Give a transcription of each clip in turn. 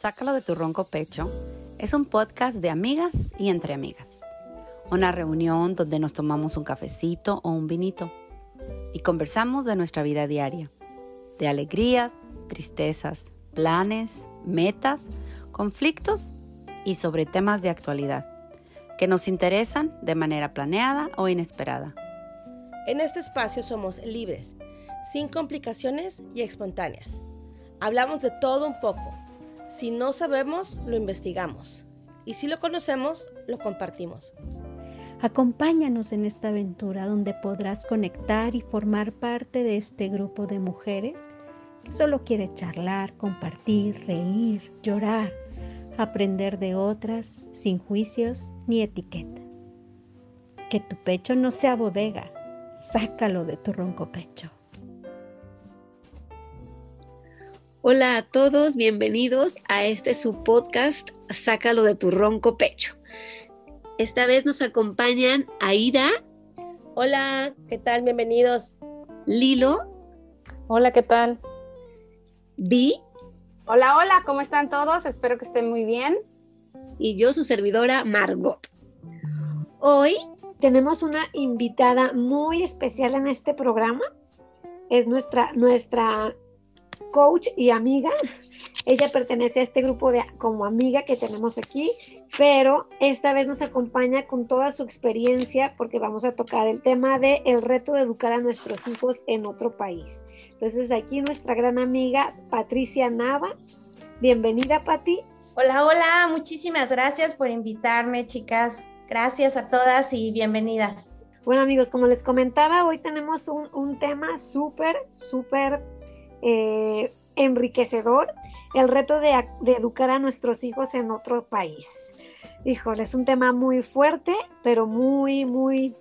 Sácalo de tu ronco pecho es un podcast de amigas y entre amigas. Una reunión donde nos tomamos un cafecito o un vinito y conversamos de nuestra vida diaria, de alegrías, tristezas, planes, metas, conflictos y sobre temas de actualidad que nos interesan de manera planeada o inesperada. En este espacio somos libres, sin complicaciones y espontáneas. Hablamos de todo un poco. Si no sabemos, lo investigamos. Y si lo conocemos, lo compartimos. Acompáñanos en esta aventura donde podrás conectar y formar parte de este grupo de mujeres que solo quiere charlar, compartir, reír, llorar, aprender de otras sin juicios ni etiquetas. Que tu pecho no sea bodega, sácalo de tu ronco pecho. Hola a todos, bienvenidos a este su podcast Sácalo de tu ronco pecho. Esta vez nos acompañan Aida. Hola, ¿qué tal? Bienvenidos. Lilo. Hola, ¿qué tal? Vi. Hola, hola, ¿cómo están todos? Espero que estén muy bien. Y yo, su servidora, Margot. Hoy tenemos una invitada muy especial en este programa. Es nuestra, nuestra coach y amiga. Ella pertenece a este grupo de como amiga que tenemos aquí, pero esta vez nos acompaña con toda su experiencia porque vamos a tocar el tema de el reto de educar a nuestros hijos en otro país. Entonces aquí nuestra gran amiga Patricia Nava. Bienvenida, Pati. Hola, hola, muchísimas gracias por invitarme, chicas. Gracias a todas y bienvenidas. Bueno, amigos, como les comentaba, hoy tenemos un, un tema súper, súper eh, enriquecedor el reto de, educar a nuestros hijos en otro país. Híjole, es un tema muy fuerte, pero muy, muy,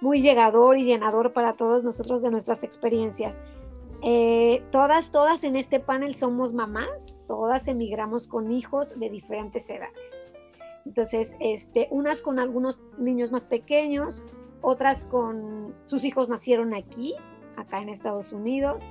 muy llegador y llenador para todos nosotros de nuestras experiencias. Eh, todas, todas en este panel somos mamás, todas emigramos con hijos de diferentes edades. Entonces, este, unas con algunos niños más pequeños, otras con sus hijos nacieron aquí, acá en Estados Unidos,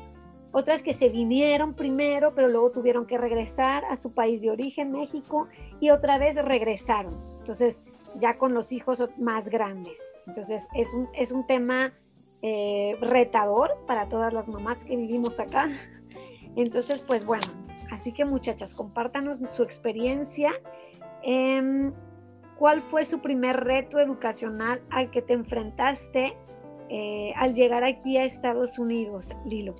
otras que se vinieron primero, pero luego tuvieron que regresar a su país de origen, México, y otra vez regresaron. Entonces, ya con los hijos más grandes. Entonces, es un, es un tema eh, retador para todas las mamás que vivimos acá. Entonces, pues bueno, así que muchachas, compártanos su experiencia. Em, ¿Cuál fue su primer reto educacional al que te enfrentaste eh, al llegar aquí a Estados Unidos, Lilo?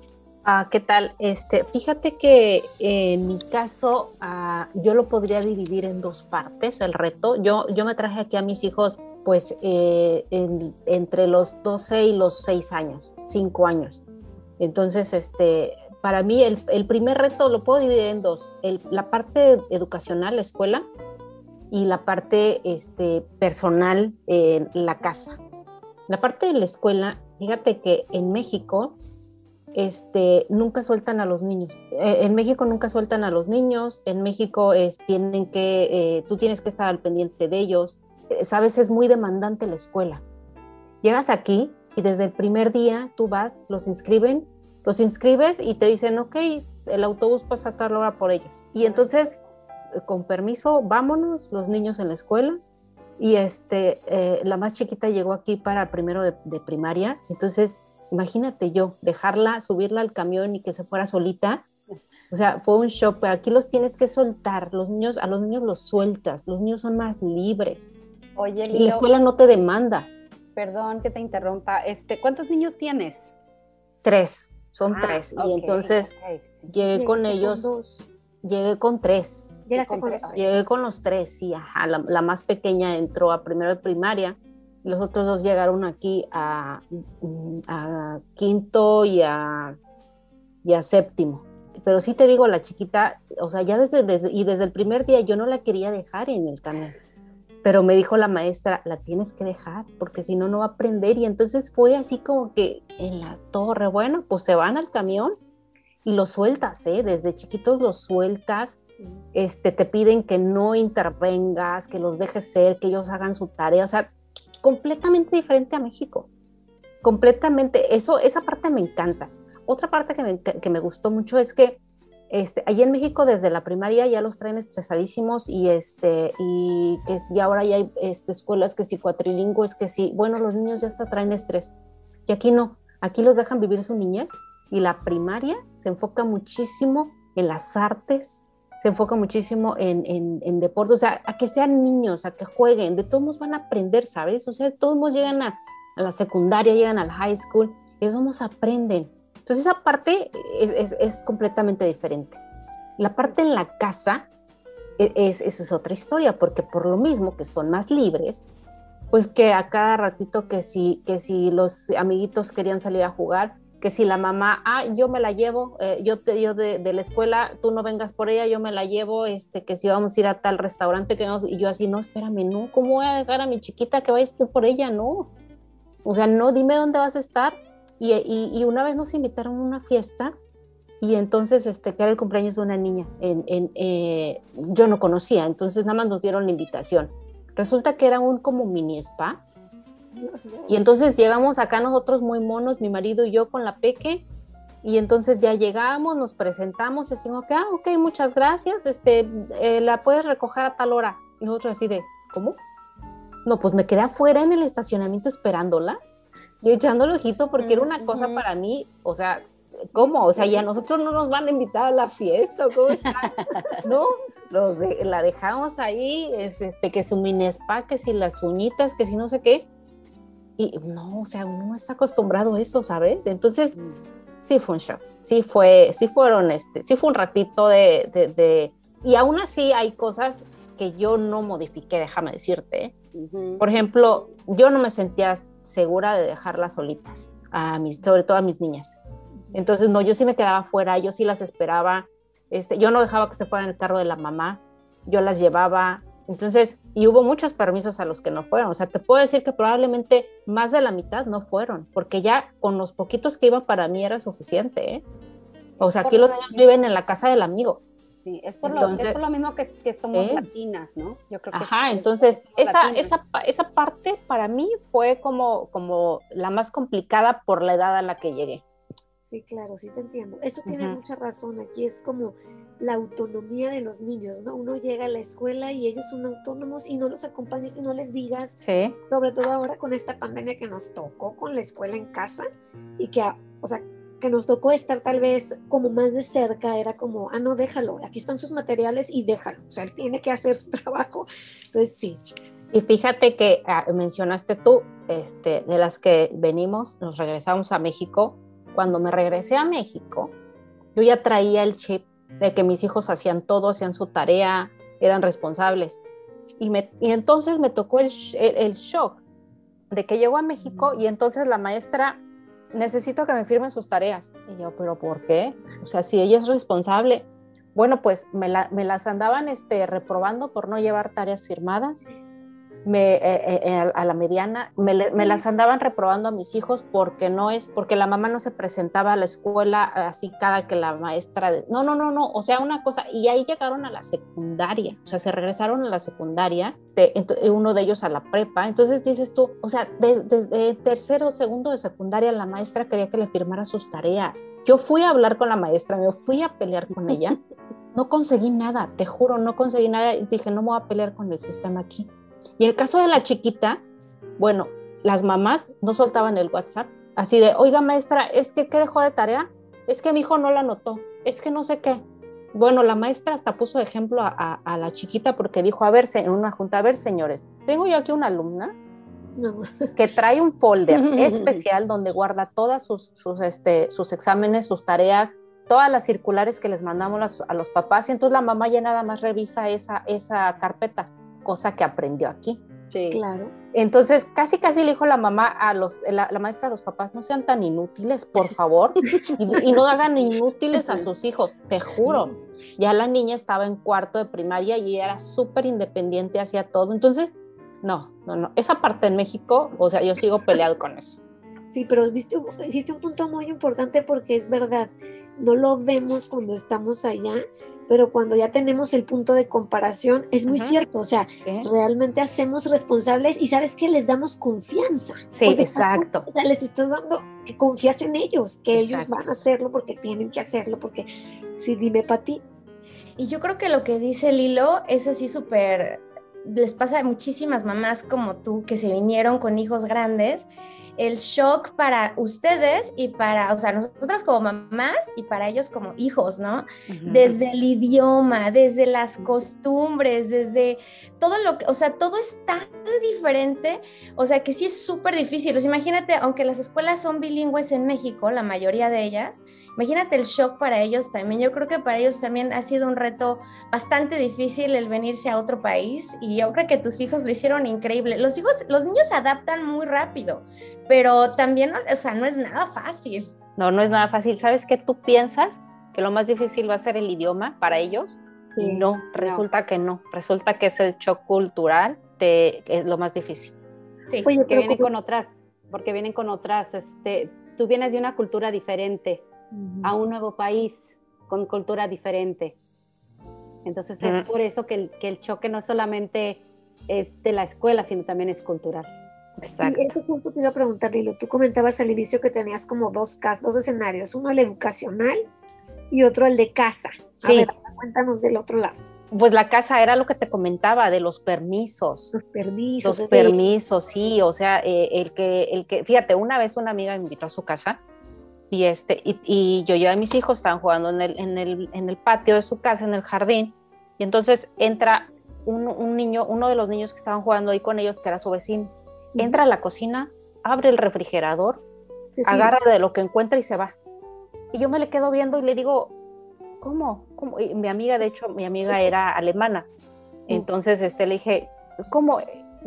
Ah, ¿Qué tal? Este, fíjate que en mi caso ah, yo lo podría dividir en dos partes, el reto. Yo, yo me traje aquí a mis hijos pues eh, entre los 12 y los 6 años, 5 años. Entonces, este, para mí el, primer reto lo puedo dividir en dos. La parte educacional, la escuela, y la parte este, personal la casa. La parte de la escuela, fíjate que en México este, nunca sueltan a los niños. Eh, en México nunca sueltan a los niños, en México tienen que, eh, tú tienes que estar al pendiente de ellos. Eh, sabes, es muy demandante la escuela. Llegas aquí y desde el primer día tú vas, los inscriben, los inscribes y te dicen, ok, el autobús pasa a tal hora por ellos. Y entonces, con permiso, vámonos, los niños en la escuela. Y este, la más chiquita llegó aquí para primero de, de primaria, entonces imagínate yo, dejarla, subirla al camión y que se fuera solita. O sea, fue un shock, pero aquí los tienes que soltar, los niños, a los niños los sueltas, los niños son más libres. Oye, y la escuela no te demanda. Perdón que te interrumpa, este, ¿cuántos niños tienes? Tres, son ah, tres. y entonces llegué con ellos, llegué con tres. Llegué con los tres, sí, ajá. La, la, más pequeña entró a primero de primaria los otros dos llegaron aquí a, quinto y a, séptimo. Pero sí te digo, la chiquita, o sea, ya desde, desde, y desde el primer día yo no la quería dejar en el camión. Pero me dijo la maestra, la tienes que dejar, porque si no, no va a aprender. Y entonces fue así como que en la torre, bueno, pues se van al camión y los sueltas, ¿eh? Desde chiquitos los sueltas, este, te piden que no intervengas, que los dejes ser, que ellos hagan su tarea, o sea, completamente diferente a México. Completamente, eso, esa parte me encanta. Otra parte que me, que me gustó mucho es que Este, allí en México desde la primaria ya los traen estresadísimos y este y que si ahora ya hay este, escuelas que si cuatrilingües, que si, bueno, los niños ya hasta traen estrés. Y aquí no, aquí los dejan vivir su niñez y la primaria se enfoca muchísimo en las artes, se enfoca muchísimo en, en, en o sea, a que sean niños, a que jueguen, de todos modos van a aprender, ¿sabes? O sea, de todos modos llegan a, a la secundaria, llegan al high school, y de todos modos aprenden. Entonces esa parte es, es, es completamente diferente. La parte en la casa, e, es, es otra historia, porque por lo mismo que son más libres, pues que a cada ratito que si, que si los amiguitos querían salir a jugar, que si la mamá, ah, yo me la llevo, eh, yo te yo de, de, la escuela, tú no vengas por ella, yo me la llevo, este, que si vamos a ir a tal restaurante, que vamos, y yo así, no, espérame, no, ¿cómo voy a dejar a mi chiquita que vayas tú por ella? No. O sea, no, dime dónde vas a estar. Y, y, y una vez nos invitaron a una fiesta y entonces, este, que era el cumpleaños de una niña, en, en, eh, yo no conocía, entonces nada más nos dieron la invitación. Resulta que era un como mini spa, y entonces llegamos acá nosotros muy monos, mi marido y yo con la peque, y entonces ya llegamos, nos presentamos y decimos que, ah, ok, muchas gracias, este, eh, la puedes recoger a tal hora. Y nosotros así de, ¿cómo? No, pues me quedé afuera en el estacionamiento esperándola y echando el ojito porque era una cosa para mí, o sea, ¿cómo? O sea, ya nosotros no nos van a invitar a la fiesta, ¿cómo está? no, los de, la dejamos ahí, es, este, que su mini spa, que si las uñitas, que si no sé qué y no, o sea, uno no está acostumbrado a eso, ¿sabes? Entonces, sí fue un shock, sí fue, sí fueron, este, sí fue un ratito de, de, de, y aún así hay cosas que yo no modifiqué, déjame decirte. Uh -huh. Por ejemplo, yo no me sentía segura de dejarlas solitas, a mis, sobre todo a mis niñas. Entonces, no, yo sí me quedaba fuera, yo sí las esperaba, este, yo no dejaba que se fueran en el carro de la mamá, yo las llevaba, entonces, y hubo muchos permisos a los que no fueron. O sea, te puedo decir que probablemente más de la mitad no fueron, porque ya con los poquitos que iban para mí era suficiente. ¿eh? O sea, aquí los niños viven en la casa del amigo. Sí, es por, entonces, lo, es por lo mismo que, que somos ¿eh? latinas, ¿no? Yo creo que Ajá, es, entonces esa, esa, esa parte para mí fue como, como la más complicada por la edad a la que llegué. Sí, claro, sí te entiendo. Eso tiene uh -huh. mucha razón. Aquí es como la autonomía de los niños, ¿no? Uno llega a la escuela y ellos son autónomos y no los acompañes y no les digas, sí. sobre todo ahora con esta pandemia que nos tocó con la escuela en casa y que, o sea, que nos tocó estar tal vez como más de cerca, era como, ah, no, déjalo, aquí están sus materiales y déjalo, o sea, él tiene que hacer su trabajo. Entonces, sí. Y fíjate que ah, mencionaste tú, este, de las que venimos, nos regresamos a México. Cuando me regresé a México, yo ya traía el chip de que mis hijos hacían todo, hacían su tarea, eran responsables. Y, me, y entonces me tocó el, el, shock de que llegó a México y entonces la maestra, necesito que me firmen sus tareas. Y yo, pero ¿por qué? O sea, si ella es responsable. Bueno, pues me, la, me las andaban este, reprobando por no llevar tareas firmadas me, eh, eh, a la mediana, me, me, las andaban reprobando a mis hijos porque no es, porque la mamá no se presentaba a la escuela así cada que la maestra, de, no, no, no, no, o sea, una cosa, y ahí llegaron a la secundaria, o sea, se regresaron a la secundaria, de, uno de ellos a la prepa, entonces dices tú, o sea, desde de, de tercero segundo de secundaria la maestra quería que le firmara sus tareas. Yo fui a hablar con la maestra, me fui a pelear con ella. No conseguí nada, te juro, no conseguí nada. Dije, no me voy a pelear con el sistema aquí. Y el caso de la chiquita, bueno, las mamás no soltaban el WhatsApp, así de, oiga maestra, es que ¿qué dejó de tarea? Es que mi hijo no la anotó, es que no sé qué. Bueno, la maestra hasta puso de ejemplo a, a, a la chiquita porque dijo, a ver, en una junta, a ver señores, tengo yo aquí una alumna no. que trae un folder especial donde guarda todas sus, sus, este, sus exámenes, sus tareas, todas las circulares que les mandamos a, los papás y entonces la mamá ya nada más revisa esa, esa carpeta cosa que aprendió aquí. Sí. Claro. Entonces, casi casi le dijo la mamá a los, la, la maestra a los papás, no sean tan inútiles, por favor, y, y, no hagan inútiles a sus hijos, te juro. Ya la niña estaba en cuarto de primaria y era súper independiente, hacía todo. Entonces, no, no, no. Esa parte en México, o sea, yo sigo peleado con eso. Sí, pero diste, diste un punto muy importante porque es verdad, no lo vemos cuando estamos allá, pero cuando ya tenemos el punto de comparación, es muy uh -huh. cierto, o sea, realmente hacemos responsables y sabes que les damos confianza. Sí, exacto. O sea, les estás dando que confías en ellos, que exacto. ellos van a hacerlo porque tienen que hacerlo, porque Sí, dime, Pati. Y yo creo que lo que dice Lilo es así súper, les pasa a muchísimas mamás como tú que se vinieron con hijos grandes el shock para ustedes y para, o sea, nosotras como mamás y para ellos como hijos, ¿no? Desde el idioma, desde las costumbres, desde todo lo que, o sea, todo es tan diferente, o sea, que sí es súper difícil. O imagínate, aunque las escuelas son bilingües en México, la mayoría de ellas, imagínate el shock para ellos también. Yo creo que para ellos también ha sido un reto bastante difícil el venirse a otro país y yo creo que tus hijos lo hicieron increíble. Los hijos, los niños se adaptan muy rápido, pero también, o sea, no es nada fácil. No, no es nada fácil. ¿Sabes qué tú piensas? Que lo más difícil va a ser el idioma para ellos. Y no, resulta que no. Resulta que es el shock cultural, que es lo más difícil. Sí, porque vienen con otras, porque vienen con otras, este, tú vienes de una cultura diferente a un nuevo país con cultura diferente. Entonces es por eso que el, que el, choque no solamente es de la escuela, sino también es cultural. Exacto. Y eso justo te iba a preguntar, Lilo. Tú comentabas al inicio que tenías como dos, dos escenarios, uno el educacional y otro el de casa. Sí. cuéntanos del otro lado. Pues la casa era lo que te comentaba de los permisos. Los permisos. Los permisos, sí. O sea, eh, el que, el que, fíjate, una vez una amiga me invitó a su casa y, este, y, yo llevé a mis hijos, estaban jugando en el, en, el, en el, patio de su casa, en el jardín, y entonces entra un, un, niño, uno de los niños que estaban jugando ahí con ellos, que era su vecino, entra a la cocina, abre el refrigerador, agarra de lo que encuentra y se va. Y yo me le quedo viendo y le digo, ¿cómo? ¿Cómo? Y mi amiga, de hecho, mi amiga era alemana. Entonces este, le dije, ¿cómo,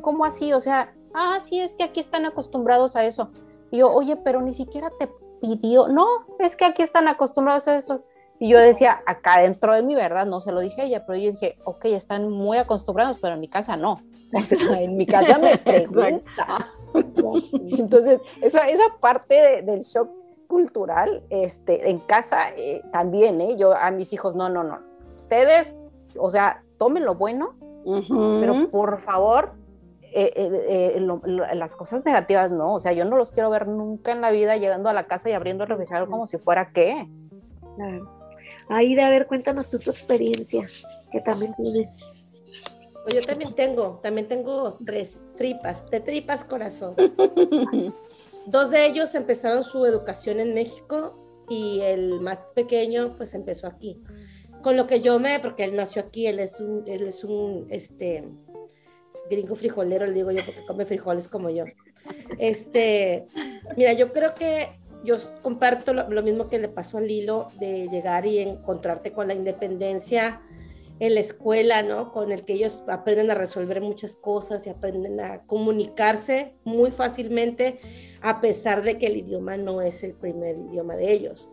¿cómo así? O sea, ah, sí, es que aquí están acostumbrados a eso. Y yo, oye, pero ni siquiera te pidió, no, es que aquí están acostumbrados a eso. Y yo decía, acá dentro de mi verdad, no se lo dije a ella, pero yo dije, ok, están muy acostumbrados, pero en mi casa no. O sea, en mi casa me preguntas. Entonces, esa, esa parte del shock cultural, este, en casa eh, también, ¿eh? Yo a mis hijos, no, no, no. Ustedes, o sea, tomen lo bueno, pero por favor, eh, eh, eh, las cosas negativas no, o sea, yo no los quiero ver nunca en la vida llegando a la casa y abriendo el refrigerador como si fuera qué. Claro. Ahí de a ver, cuéntanos tú tu experiencia, que también tienes. Pues yo también tengo, también tengo tres tripas, de tripas corazón. Dos de ellos empezaron su educación en México y el más pequeño pues empezó aquí. Con lo que yo me, porque él nació aquí, él es un, él es un, este, gringo frijolero, le digo yo, porque come frijoles como yo. Este, mira, yo creo que yo comparto lo, mismo que le pasó a Lilo de llegar y encontrarte con la independencia en la escuela, ¿no? Con el que ellos aprenden a resolver muchas cosas y aprenden a comunicarse muy fácilmente, a pesar de que el idioma no es el primer idioma de ellos.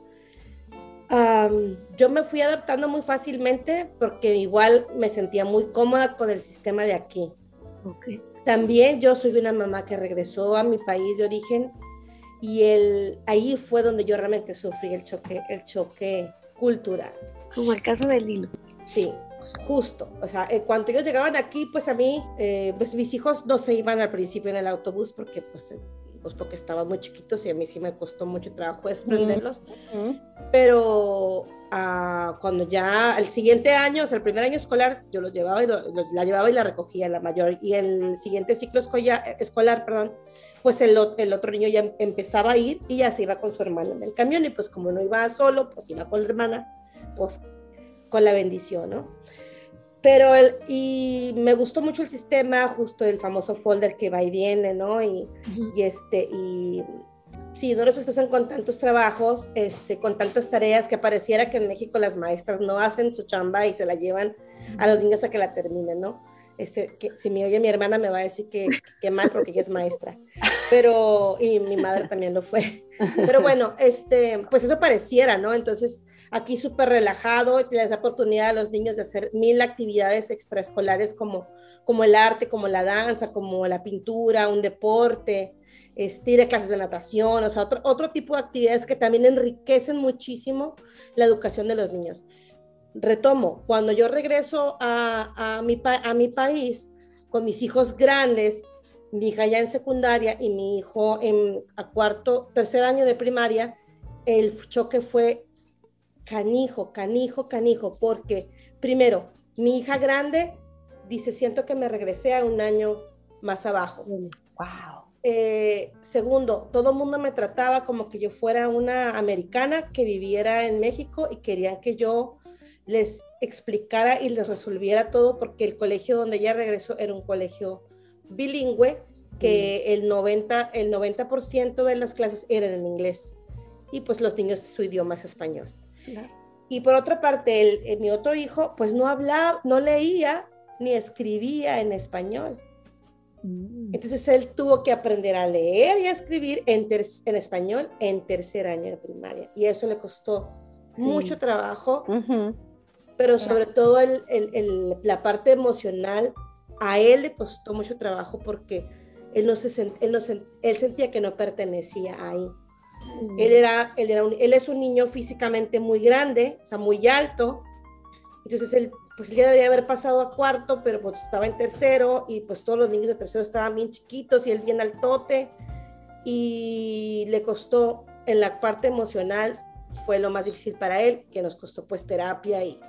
yo me fui adaptando muy fácilmente porque igual me sentía muy cómoda con el sistema de aquí. También yo soy una mamá que regresó a mi país de origen y el, ahí fue donde yo realmente sufrí el choque, el choque cultural. Como el caso del Lilo. Sí, justo. O sea, en cuanto ellos llegaban aquí, pues a mí, eh, pues mis hijos no se iban al principio en el autobús porque pues pues porque estaban muy chiquitos y a mí sí me costó mucho trabajo desprenderlos. Pero ah, cuando ya el siguiente año, o sea, el primer año escolar, yo los llevaba y la llevaba y la recogía la mayor. Y el siguiente ciclo escolar, escolar perdón, pues el, el, otro niño ya empezaba a ir y ya se iba con su hermana en el camión. Y pues como no iba solo, pues iba con la hermana, pues con la bendición, ¿no? Pero, el, y me gustó mucho el sistema, justo el famoso folder que va y viene, ¿no? Y, y este, y sí, no nos están con tantos trabajos, este, con tantas tareas que pareciera que en México las maestras no hacen su chamba y se la llevan a los niños a que la terminen, ¿no? Este, si me oye mi hermana me va a decir que, que mal porque ella es maestra, pero, y mi madre también lo fue. Pero bueno, este, pues eso pareciera, ¿no? Entonces, aquí súper relajado, y les da oportunidad a los niños de hacer mil actividades extraescolares como, como el arte, como la danza, como la pintura, un deporte, este, clases de natación, o sea, otro, otro tipo de actividades que también enriquecen muchísimo la educación de los niños retomo, cuando yo regreso a, a, mi, a mi país con mis hijos grandes, mi hija ya en secundaria y mi hijo en a cuarto, tercer año de primaria, el choque fue canijo, canijo, canijo, porque primero, mi hija grande dice, siento que me regresé a un año más abajo. Wow. Eh, segundo, todo el mundo me trataba como que yo fuera una americana que viviera en México y querían que yo les explicara y les resolviera todo porque el colegio donde ella regresó era un colegio bilingüe que el 90%, el 90 de las clases eran en inglés y pues los niños su idioma es español. Y por otra parte, el, eh, mi otro hijo pues no hablaba, no leía ni escribía en español. Mm. Entonces él tuvo que aprender a leer y a escribir en, en español en tercer año de primaria. Y eso le costó mucho trabajo, pero sobre todo el, el, la parte emocional, a él le costó mucho trabajo porque él, no se él, no él sentía que no pertenecía ahí. Mm. Él, era, él, era él es un niño físicamente muy grande, o sea, muy alto. Entonces él pues ya debería haber pasado a cuarto, pero pues estaba en tercero y pues todos los niños de tercero estaban bien chiquitos y él bien altote y le costó en la parte emocional fue lo más difícil para él, que nos costó pues terapia y,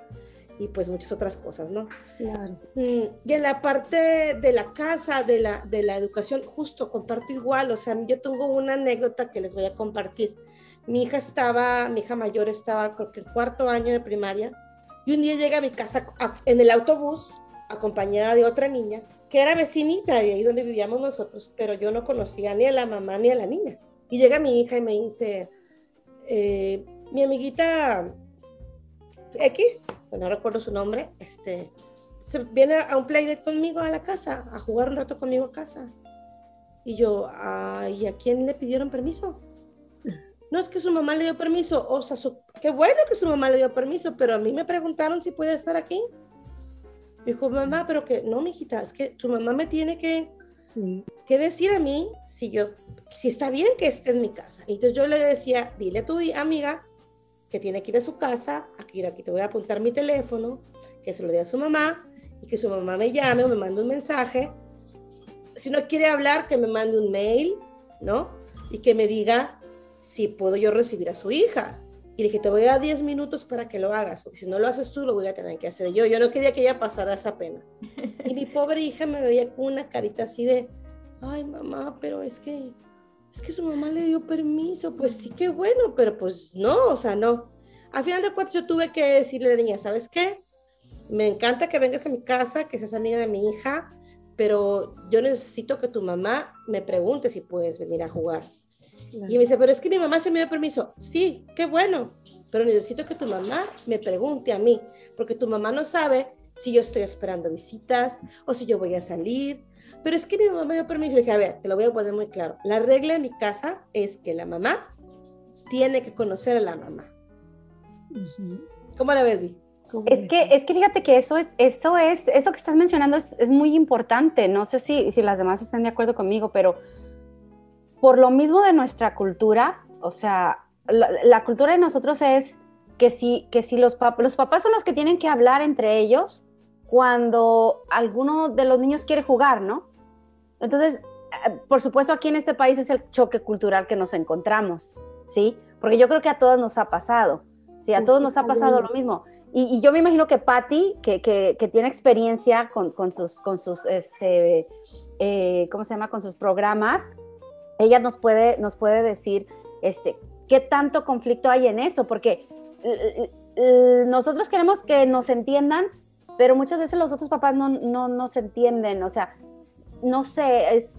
y pues muchas otras cosas, ¿no? Claro. Mm, y en la parte de la casa, de la, de la educación, justo comparto igual, o sea, yo tengo una anécdota que les voy a compartir. Mi hija estaba, mi hija mayor estaba creo que en cuarto año de primaria y un día llega a mi casa en el autobús, acompañada de otra niña, que era vecinita de ahí donde vivíamos nosotros, pero yo no conocía ni a la mamá ni a la niña. Y llega mi hija y me dice, eh, mi amiguita X, no recuerdo su nombre, este, se viene a un playdate conmigo a la casa, a jugar un rato conmigo a casa. Y yo, ¿y a quién le pidieron permiso? no es que su mamá le dio permiso, o sea, qué bueno que su mamá le dio permiso, pero a mí me preguntaron si puede estar aquí. Dijo, mamá, pero que no, mijita, es que tu mamá me tiene que, que decir a mí si yo, si está bien que esté en mi casa. Entonces yo le decía, dile a tu amiga que tiene que ir a su casa, aquí, aquí te voy a apuntar mi teléfono, que se lo dé a su mamá y que su mamá me llame o me mande un mensaje. Si no quiere hablar, que me mande un mail, ¿no? Y que me diga si puedo yo recibir a su hija. Y dije, te voy a dar 10 minutos para que lo hagas, porque si no lo haces tú, lo voy a tener que hacer yo. Yo no quería que ella pasara esa pena. Y mi pobre hija me veía con una carita así de, ay mamá, pero es que, es que su mamá le dio permiso. Pues sí, qué bueno, pero pues no, o sea, no. Al final de cuentas yo tuve que decirle a la niña, ¿sabes qué? Me encanta que vengas a mi casa, que seas amiga de mi hija, pero yo necesito que tu mamá me pregunte si puedes venir a jugar. Y me dice, pero es que mi mamá se me dio permiso. Sí, qué bueno, pero necesito que tu mamá me pregunte a mí, porque tu mamá no sabe si yo estoy esperando visitas o si yo voy a salir. Pero es que mi mamá me dio permiso. Le dije, a ver, te lo voy a poner muy claro. La regla de mi casa es que la mamá tiene que conocer a la mamá. ¿Cómo la ves, Vi? Es que, es que fíjate que eso es, eso es, eso que estás mencionando es, es muy importante. No sé si, si las demás están de acuerdo conmigo, pero por lo mismo de nuestra cultura, o sea, la, cultura de nosotros es que si, que si los, los papás son los que tienen que hablar entre ellos cuando alguno de los niños quiere jugar, ¿no? Entonces, eh, por supuesto, aquí en este país es el choque cultural que nos encontramos, ¿sí? Porque yo creo que a todos nos ha pasado, ¿sí? A todos nos ha pasado lo mismo. Y, yo me imagino que Patty, que, que, tiene experiencia con, con, sus, con sus, este, eh, ¿cómo se llama? Con sus programas, ella nos puede, nos puede decir este, qué tanto conflicto hay en eso, porque nosotros queremos que nos entiendan, pero muchas veces los otros papás no, no nos entienden, o sea, no sé, es,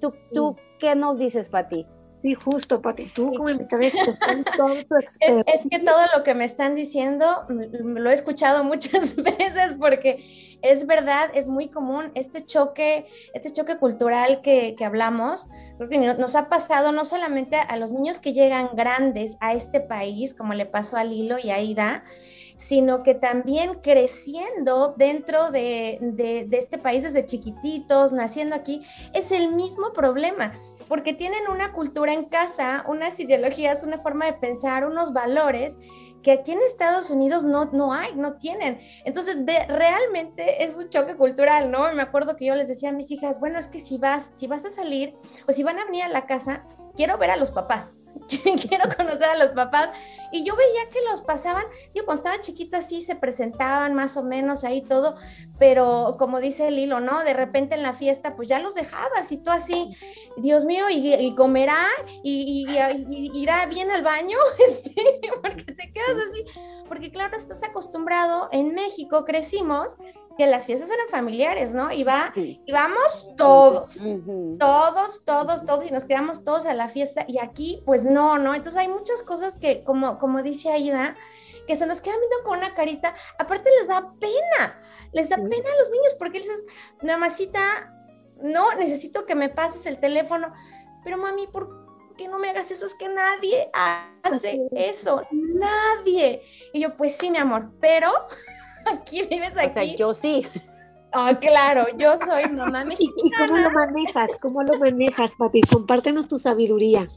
¿tú, tú qué nos dices, Pati? Sí, justo, Pati, tú como tu es, es que todo lo que me están diciendo lo he escuchado muchas veces porque es verdad, es muy común este choque, este choque cultural que, que hablamos, porque nos ha pasado no solamente a los niños que llegan grandes a este país, como le pasó a Lilo y a Ida, sino que también creciendo dentro de, de, de este país desde chiquititos, naciendo aquí, es el mismo problema porque tienen una cultura en casa, unas ideologías, una forma de pensar, unos valores que aquí en Estados Unidos no, no hay, no tienen. Entonces, de, realmente es un choque cultural, ¿no? Me acuerdo que yo les decía a mis hijas, bueno, es que si vas, si vas a salir o si van a venir a la casa, quiero ver a los papás. quiero conocer a los papás. Y yo veía que los pasaban, yo cuando estaba chiquita sí se presentaban más o menos ahí todo, pero como dice el hilo, ¿no? De repente en la fiesta pues ya los dejabas y tú así, Dios mío, y, comerá y, irá bien al baño, este, porque te quedas así, porque claro, estás acostumbrado, en México crecimos que las fiestas eran familiares, ¿no? Y, va, y vamos todos, todos, todos, todos, y nos quedamos todos a la fiesta, y aquí, pues no, ¿no? Entonces hay muchas cosas que, como, como dice Aida, que se nos quedan viendo con una carita, aparte les da pena, les da pena a los niños, porque dices, mamacita, no, necesito que me pases el teléfono, pero mami, ¿por qué no me hagas eso? Es que nadie hace eso, nadie. Y yo, pues sí, mi amor, pero aquí vives aquí. O sea, yo sí. Ah, claro, yo soy mamá mexicana. ¿Y cómo lo manejas? ¿Cómo lo manejas, Pati? Compártenos tu sabiduría.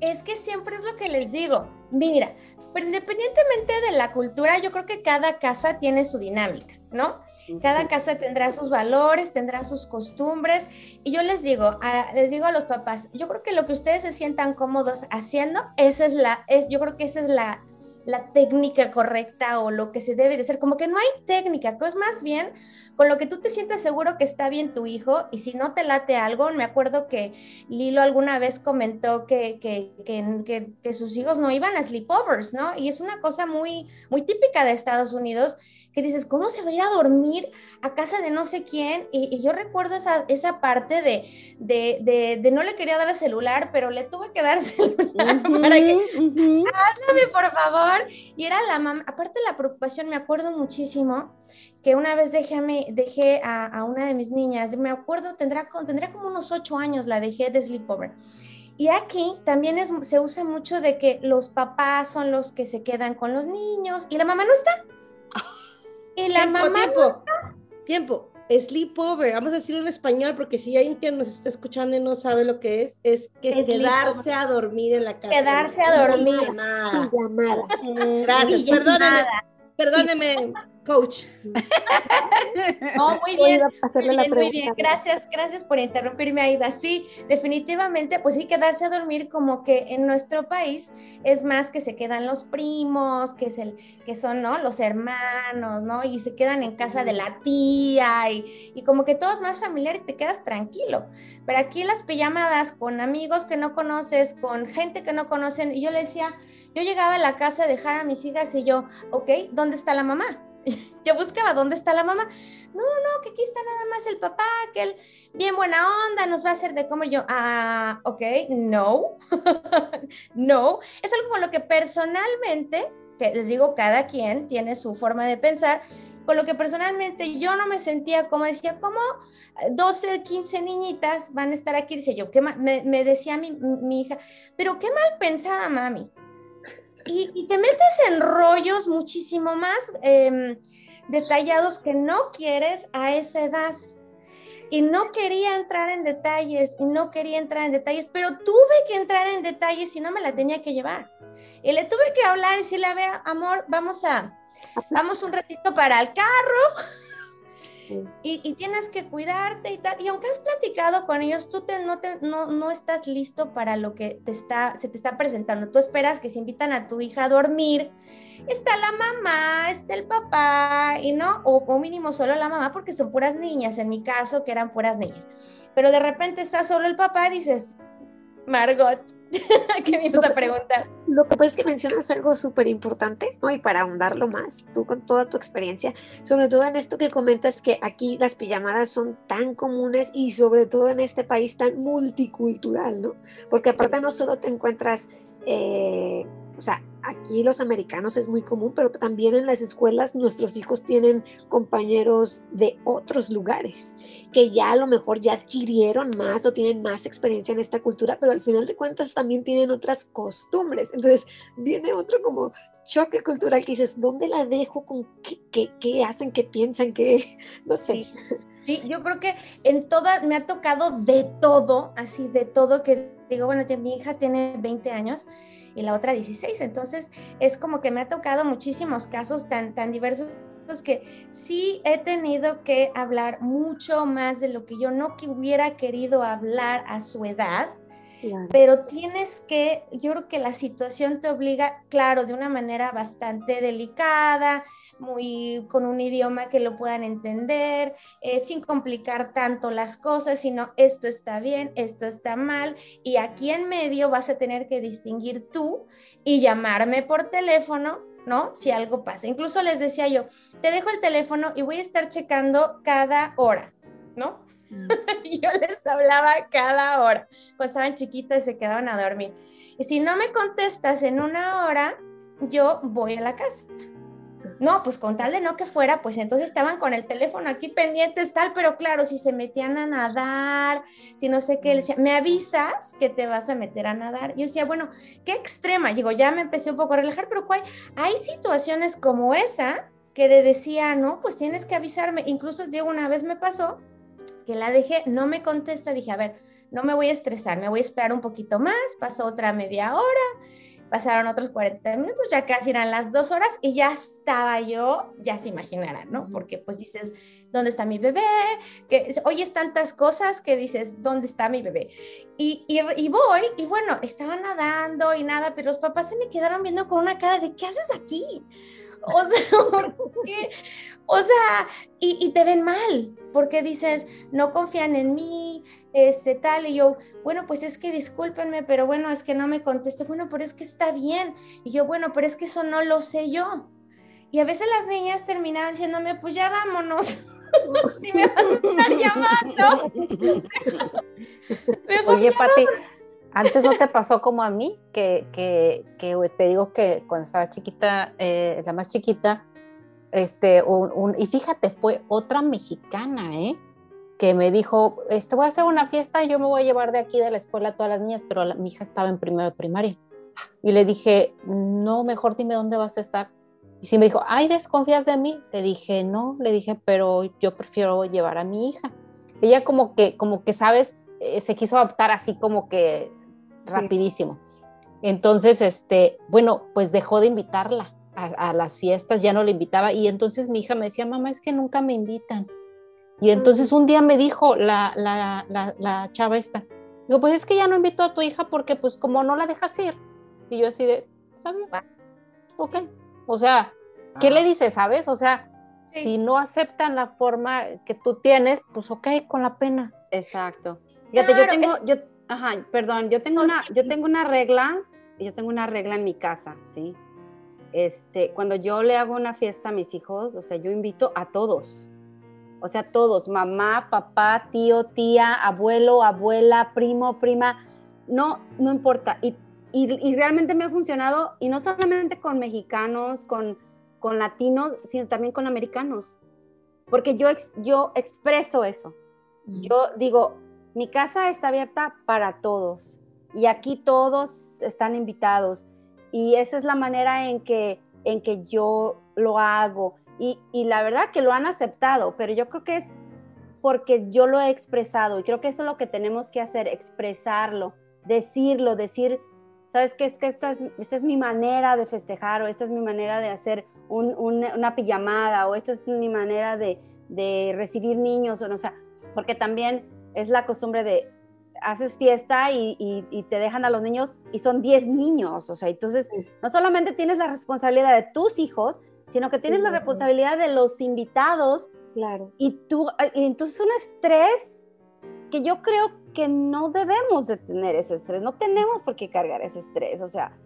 Es que siempre es lo que les digo. Mira, pero independientemente de la cultura, yo creo que cada casa tiene su dinámica, ¿no? Cada casa tendrá sus valores, tendrá sus costumbres. Y yo les digo, les digo a los papás, yo creo que lo que ustedes se sientan cómodos haciendo, esa es la, es, yo creo que esa es la, la técnica correcta o lo que se debe de hacer. Como que no hay técnica, es más bien con lo que tú te sientes seguro que está bien tu hijo y si no te late algo, me acuerdo que Lilo alguna vez comentó que, que, que, que sus hijos no iban a sleepovers, ¿no? Y es una cosa muy, muy típica de Estados Unidos que dices, ¿cómo se va a ir a dormir a casa de no sé quién? Y, yo recuerdo esa, esa parte de, de, de, no le quería dar el celular, pero le tuve que dar el celular para que, háblame por favor. Y era la mamá, aparte la preocupación, me acuerdo muchísimo que una vez dejé a, dejé a, una de mis niñas, me acuerdo, tendrá, tendría como unos ocho años, la dejé de sleepover. Y aquí también es, se usa mucho de que los papás son los que se quedan con los niños y la mamá no está. Y la mamá. Tiempo, tiempo. Sleepover, vamos a decirlo en español, porque si hay alguien que nos está escuchando y no sabe lo que es, es que quedarse a dormir en la casa. Quedarse a dormir. Llamada. Gracias, perdóneme, perdóneme, coach. No, muy bien. muy bien, Gracias, gracias por interrumpirme, Aida. Sí, definitivamente, pues sí, quedarse a dormir como que en nuestro país es más que se quedan los primos, que, es el, que son, ¿no? Los hermanos, ¿no? Y se quedan en casa de la tía y, y como que todo es más familiar y te quedas tranquilo. Pero aquí las pijamadas con amigos que no conoces, con gente que no conocen, y yo le decía, yo llegaba a la casa a dejar a mis hijas y yo, ok, ¿dónde está la mamá? Yo buscaba dónde está la mamá. No, no, que aquí está nada más el papá, que él, bien buena onda, nos va a hacer de comer. Yo, ah, ok, no, no. Es algo con lo que personalmente, que les digo, cada quien tiene su forma de pensar, con lo que personalmente yo no me sentía como decía, como 12, 15 niñitas van a estar aquí? Dice yo, ¿qué me, me, decía mi, mi hija, pero qué mal pensada, mami y, te metes en rollos muchísimo más em, detallados que no quieres a esa edad. Y no quería entrar en detalles, y no quería entrar en detalles, pero tuve que entrar en detalles y no me la tenía que llevar. Y le tuve que hablar y decirle, a ver, amor, vamos a, vamos un ratito para el carro y, tienes que cuidarte y tal. Y aunque has platicado con ellos, tú te, no, te, no, no, estás listo para lo que te está, se te está presentando. Tú esperas que se invitan a tu hija a dormir. Está la mamá, está el papá, y no, o, o mínimo solo la mamá, porque son puras niñas, en mi caso, que eran puras niñas. Pero de repente está solo el papá y dices, Margot, ¿qué me ibas a preguntar? Lo que pasa es que mencionas algo súper importante, ¿no? Y para ahondarlo más, tú con toda tu experiencia, sobre todo en esto que comentas que aquí las pijamadas son tan comunes y sobre todo en este país tan multicultural, ¿no? Porque aparte no solo te encuentras, eh, o sea, aquí los americanos es muy común, pero también en las escuelas nuestros hijos tienen compañeros de otros lugares que ya a lo mejor ya adquirieron más o tienen más experiencia en esta cultura, pero al final de cuentas también tienen otras costumbres. Entonces viene otro como choque cultural que dices, ¿dónde la dejo? ¿Con qué, qué, hacen? ¿Qué piensan? ¿Qué? No sé. Sí. yo creo que en todas me ha tocado de todo, así de todo, que digo, bueno, ya mi hija tiene 20 años y la otra 16. Entonces, es como que me ha tocado muchísimos casos tan, tan diversos que sí he tenido que hablar mucho más de lo que yo no que hubiera querido hablar a su edad. Pero tienes que, yo creo que la situación te obliga, claro, de una manera bastante delicada, muy con un idioma que lo puedan entender, eh, sin complicar tanto las cosas, sino esto está bien, esto está mal, y aquí en medio vas a tener que distinguir tú y llamarme por teléfono ¿no? Si algo pasa. Incluso les decía yo, te dejo el teléfono y voy a estar checando cada hora, ¿no? Yo les hablaba cada hora. Cuando estaban chiquitas y se quedaban a dormir. Y si no me contestas en una hora, yo voy a la casa. No, pues con tal de no que fuera, pues entonces estaban con el teléfono aquí pendientes, tal, pero claro, si se metían a nadar, si no sé qué, decía, me avisas que te vas a meter a nadar. Yo decía, bueno, qué extrema. Digo, ya me empecé un poco a relajar, pero ¿cuál? hay situaciones como esa que le decía, no, pues tienes que avisarme. Incluso, Diego, una vez me pasó que la dejé, no me contesta, dije, a ver, no me voy a estresar, me voy a esperar un poquito más, pasó otra media hora Pasaron otros 40 minutos, ya casi eran las dos horas y ya estaba yo, ya se imaginarán, ¿no? Porque pues dices, ¿dónde está mi bebé? Que oyes tantas cosas que dices, ¿dónde está mi bebé? Y, y, voy y bueno, estaba nadando y nada, pero los papás se me quedaron viendo con una cara de, ¿qué haces aquí? O sea, qué? O sea, y, te ven mal, porque dices, no confían en mí, este tal, y yo, bueno, pues es que discúlpenme, pero bueno, es que no me conteste, bueno, pero es que está bien, y yo, bueno, pero es que eso no lo sé yo. Y a veces las niñas terminaban diciéndome, pues ya vámonos, si me vas a estar llamando. Oye, Pati, antes no te pasó como a mí, que, que, que te digo que cuando estaba chiquita, eh, la más chiquita, este, un, y fíjate, fue otra mexicana, ¿eh? que me dijo, este, voy a hacer una fiesta y yo me voy a llevar de aquí de la escuela a todas las niñas, pero mi hija estaba en primero de primaria. Y le dije, no, mejor dime dónde vas a estar. Y si me dijo, ay, ¿desconfías de mí? Le dije, no, le dije, pero yo prefiero llevar a mi hija. Ella como que, como que, sabes, eh, se quiso adaptar así como que rapidísimo. Entonces, este, bueno, pues dejó de invitarla a, las fiestas, ya no le invitaba. Y entonces mi hija me decía, mamá, es que nunca me invitan. Y entonces un día me dijo la, la, la, chava esta, digo, pues es que ya no invito a tu hija porque pues como no la dejas ir. Y yo así de, ¿sabes? Ok. O sea, ¿qué le dices, sabes? O sea, si no aceptan la forma que tú tienes, pues ok, con la pena. Exacto. Fíjate, yo tengo, yo, ajá, perdón, yo tengo una, yo tengo una regla, yo tengo una regla en mi casa, ¿sí? Este, cuando yo le hago una fiesta a mis hijos, o sea, yo invito a todos. O sea, todos, mamá, papá, tío, tía, abuelo, abuela, primo, prima, no, no importa. Y, y, realmente me ha funcionado, y no solamente con mexicanos, con, con latinos, sino también con americanos. Porque yo, yo expreso eso. Yo digo, mi casa está abierta para todos y aquí todos están invitados. Y esa es la manera en que, en que yo lo hago. Y, y, la verdad que lo han aceptado, pero yo creo que es porque yo lo he expresado. Y creo que eso es lo que tenemos que hacer, expresarlo, decirlo, decir, sabes que es que esta es, esta es mi manera de festejar o esta es mi manera de hacer un, una pijamada o esta es mi manera de, de recibir niños, o, no, o sea, porque también es la costumbre de haces fiesta y, te dejan a los niños y son 10 niños, o sea, entonces no solamente tienes la responsabilidad de tus hijos, sino que tienes la responsabilidad de los invitados. Claro. Y tú, y entonces un estrés que yo creo que no debemos de tener ese estrés, no tenemos por qué cargar ese estrés, o sea,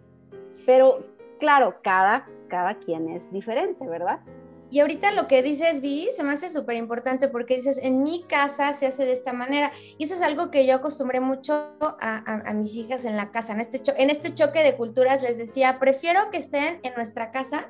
pero claro, cada, cada quien es diferente, ¿verdad? Y ahorita lo que dices, Vi, se me hace súper importante porque dices, en mi casa se hace de esta manera. Y eso es algo que yo acostumbré mucho a, mis hijas en la casa. En este, en este choque de culturas les decía, prefiero que estén en nuestra casa.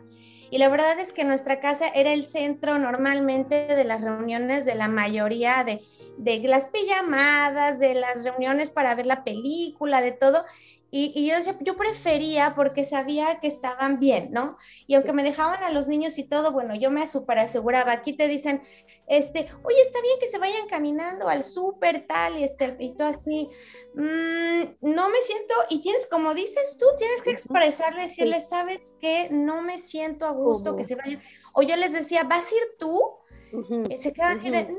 Y la verdad es que nuestra casa era el centro normalmente de las reuniones de la mayoría de, de las pijamadas, de las reuniones para ver la película, de todo. Y, yo, yo prefería porque sabía que estaban bien, ¿no? Y aunque me dejaban a los niños y todo, bueno, yo me super aseguraba. Aquí te dicen, este, oye, está bien que se vayan caminando al súper, tal, y, este, y tú así. Mm, no me siento, y tienes, como dices tú, tienes que expresarle, decirle, ¿sabes qué? No me siento a gusto que se vayan. O yo les decía, ¿vas a ir tú? Y se quedan así de, no,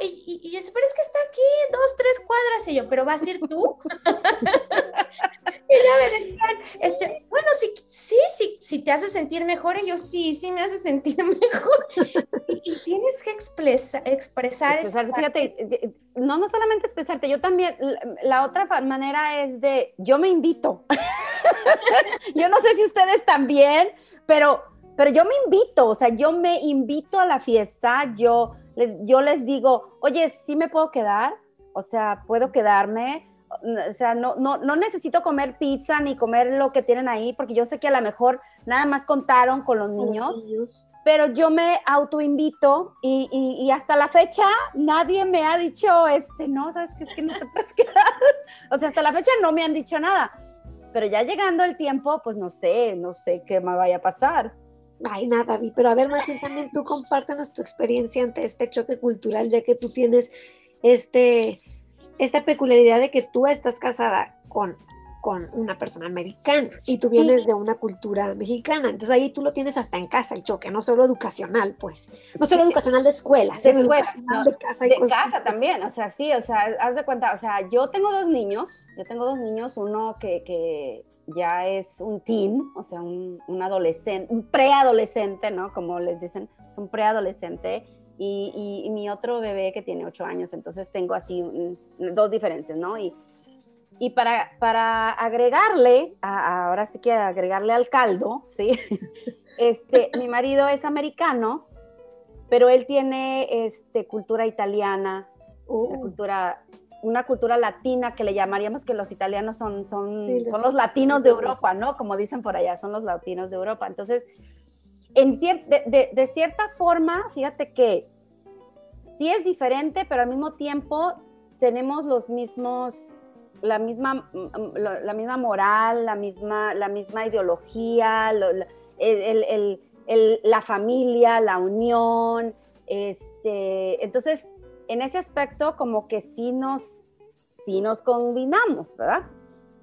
Y, y, yo pero es que está aquí, dos, tres cuadras. Y yo, pero vas a ir tú. y ya me decían, este, bueno, sí, sí, sí, si te hace sentir mejor. Y yo, sí, sí me hace sentir mejor. y, tienes que expresa, expresar. expresar fíjate, no, no solamente expresarte, yo también, la, otra manera es de, yo me invito. yo no sé si ustedes también, pero, pero yo me invito, o sea, yo me invito a la fiesta, yo, yo les digo, oye, ¿sí me puedo quedar? O sea, ¿puedo quedarme? o sea, no, no, no necesito comer pizza ni comer lo que tienen ahí, porque yo sé que a lo mejor nada más contaron con los niños, pero yo me autoinvito y, y, y, hasta la fecha nadie me ha dicho, este, no, sabes que es que no te puedes quedar. o sea, hasta la fecha no me han dicho nada, pero ya llegando el tiempo, pues no sé, no sé qué me vaya a pasar. Ay, nada, David, pero a ver, Martín, también tú compártanos tu experiencia ante este choque cultural, ya que tú tienes este esta peculiaridad de que tú estás casada con, con una persona americana y tú vienes de una cultura mexicana. Entonces ahí tú lo tienes hasta en casa el choque, no solo educacional, pues. No solo educacional de escuela, de, escuela, de casa. de casa también, o sea, sí, o sea, haz de cuenta, o sea, yo tengo dos niños, yo tengo dos niños, uno que, que ya es un teen, o sea, un, un adolescente, un preadolescente, ¿no? Como les dicen, es un preadolescente y, mi otro bebé que tiene ocho años, entonces tengo así dos diferentes, ¿no? Y, y para, para agregarle, ahora sí que agregarle al caldo, ¿sí? Este, mi marido es americano, pero él tiene este, cultura italiana, uh. cultura, una cultura latina que le llamaríamos que los italianos son, son, son los latinos de Europa, ¿no? Como dicen por allá, son los latinos de Europa. Entonces, de, cierta forma, fíjate que sí es diferente, pero al mismo tiempo tenemos los mismos, la misma, mm, la, misma moral, la misma, la misma ideología, la familia, la unión. Este, entonces, en ese aspecto, como que sí nos, sí nos combinamos, ¿verdad?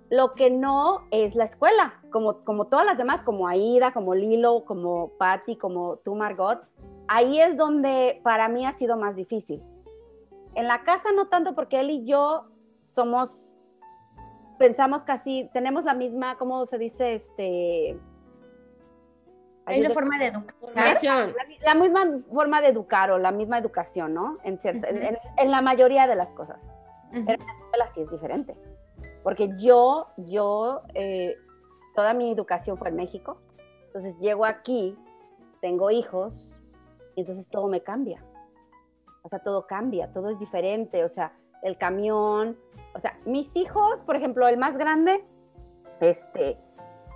Lo que no es la escuela, como, como todas las demás, como Aida, como Lilo, como Patty, como tú, Margot. Ahí es donde para mí ha sido más difícil. En la casa no tanto porque él y yo somos, pensamos casi, tenemos la misma, ¿cómo se dice? Este... Hay una forma de educación. La, misma forma de educar o la misma educación, ¿no? En, cierta, en, la mayoría de las cosas. Pero en la escuela sí es diferente porque yo, yo, eh, toda mi educación fue en México, entonces llego aquí, tengo hijos, y entonces todo me cambia. O sea, todo cambia, todo es diferente, o sea, el camión, o sea, mis hijos, por ejemplo, el más grande, este,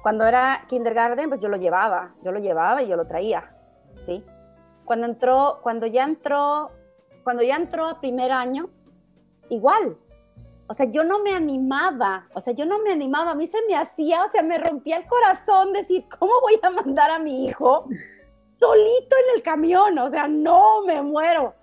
cuando era kindergarten, pues yo lo llevaba, yo lo llevaba y yo lo traía, ¿sí? Cuando entró, cuando ya entró, cuando ya entró a primer año, igual, o sea, yo no me animaba, o sea, yo no me animaba, a mí se me hacía, o sea, me rompía el corazón decir, ¿cómo voy a mandar a mi hijo solito en el camión? O sea, no, me muero.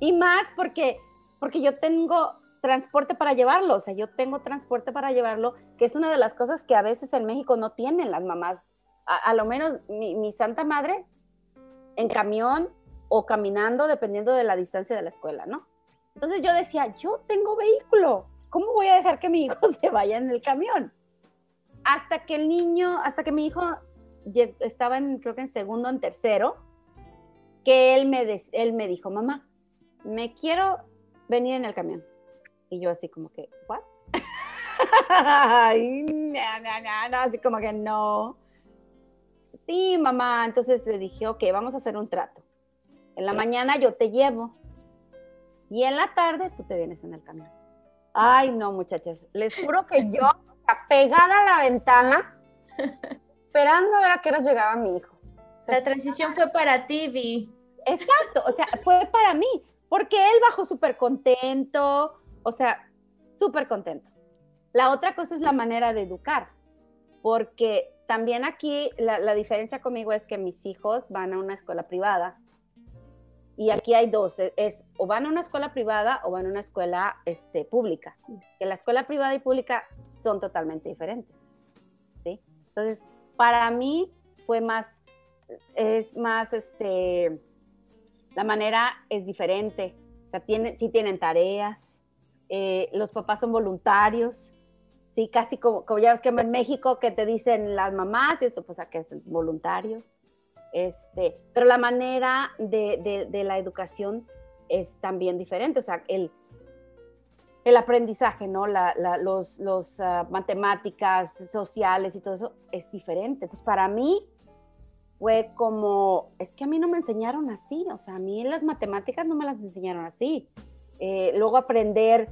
Y más porque, porque yo tengo transporte para llevarlo, o sea, yo tengo transporte para llevarlo, que es una de las cosas que a veces en México no tienen las mamás. A, lo menos mi, Santa Madre en camión o caminando, dependiendo de la distancia de la escuela, ¿no? Entonces yo decía, yo tengo vehículo, ¿cómo voy a dejar que mi hijo se vaya en el camión? Hasta que el niño, hasta que mi hijo estaba en, creo que en segundo, en tercero, que él me, él me dijo, mamá, me quiero venir en el camión. Y yo así como que, ¿what? así como que no. Sí, mamá. Entonces le dije, ok, vamos a hacer un trato. En la mañana yo te llevo y en la tarde tú te vienes en el camión. Ay, no, muchachas, les juro que yo, pegada a la ventana, esperando a ver a qué hora llegaba mi hijo. la transición fue para ti, Vi. Exacto, o sea, fue para mí, porque él bajó súper contento, o sea, súper contento. La otra cosa es la manera de educar, porque también aquí la, diferencia conmigo es que mis hijos van a una escuela privada y aquí hay dos, e, es o van a una escuela privada o van a una escuela este, pública. Que la escuela privada y pública son totalmente diferentes, ¿sí? Entonces, para mí fue más, es más, este, la manera es diferente. O sea, tiene, sí tienen tareas, eh, los papás son voluntarios, sí, casi como, como ya ves que en México que te dicen las mamás, y esto pues aquí es voluntarios. Este, pero la manera de, de, la educación es también diferente, o sea, el, el aprendizaje, ¿no? La, los, los ah, matemáticas sociales y todo eso es diferente. Entonces, para mí fue como, es que a mí no me enseñaron así, o sea, a mí las matemáticas no me las enseñaron así. Eh, luego aprender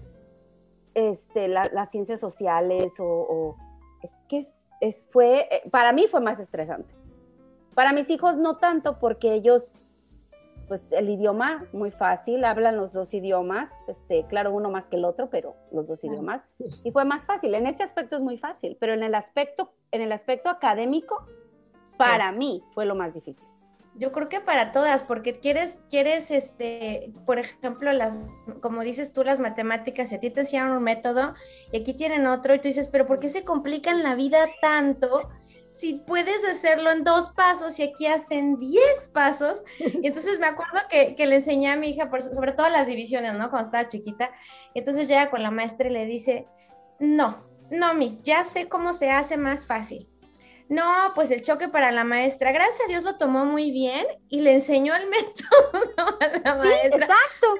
este, las ciencias sociales o, es que es, fue, eh, para mí fue más estresante. Para mis hijos no tanto porque ellos, pues el idioma muy fácil, hablan los dos idiomas, este, claro, uno más que el otro, pero los dos idiomas, y fue más fácil. En ese aspecto es muy fácil, pero en el aspecto, en el aspecto académico, para mí fue lo más difícil. Yo creo que para todas, porque quieres, quieres, este, por ejemplo, las, como dices tú, las matemáticas, a ti te enseñaron un método y aquí tienen otro, y tú dices, pero ¿por qué se complican la vida tanto? Si puedes hacerlo en dos pasos y aquí hacen diez pasos. Y entonces me acuerdo que, que le enseñé a mi hija, sobre todo las divisiones, ¿no? Cuando estaba chiquita. Entonces llega con la maestra y le dice, no, no, mis, ya sé cómo se hace más fácil no, pues el choque para la maestra. Gracias a Dios lo tomó muy bien y le enseñó el método a la maestra. exacto.